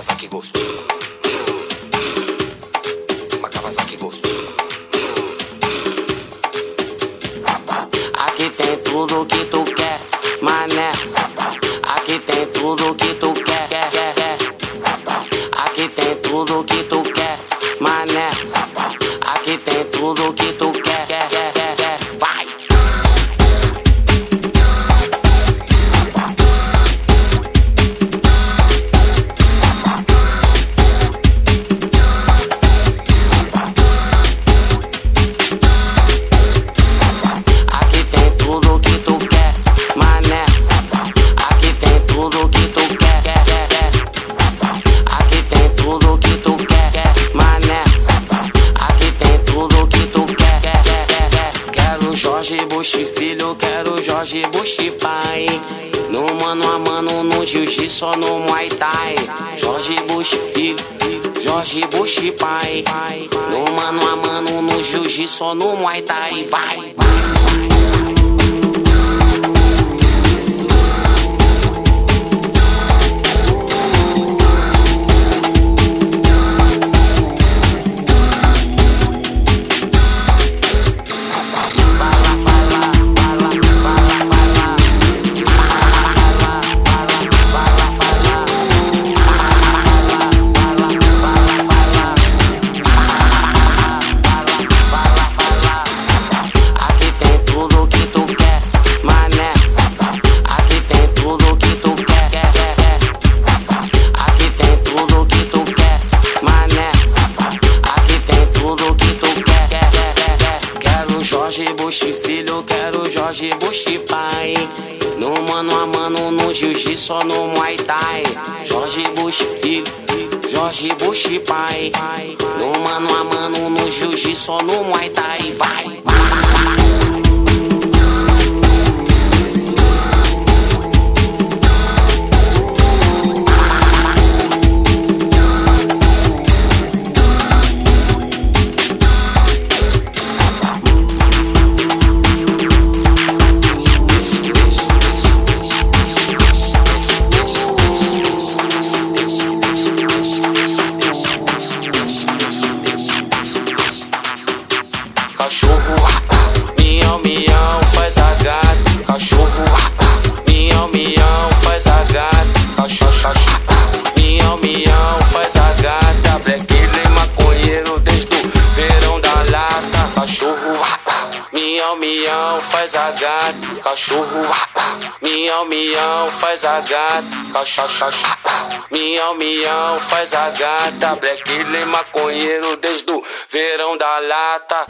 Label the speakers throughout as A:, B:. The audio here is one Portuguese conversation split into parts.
A: Kawasaki Ghost. Uma Ghost.
B: No mano a mano, no jiu-jitsu, no muay thai, vai, vai. vai. só no Muay Thai. Jorge Bush filho, Jorge Bush pai. No mano a mano, no jiu-jitsu, só no Muay Thai, vai. faz a gata, cachorro, miau, miau, faz a gata, cachorro, miau, miau, faz a gata, black lei maconheiro desde o verão da lata.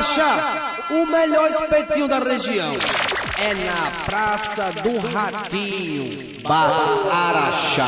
C: Bararaxá, o melhor espetinho da região. É na Praça do Ratinho. Bararaxá.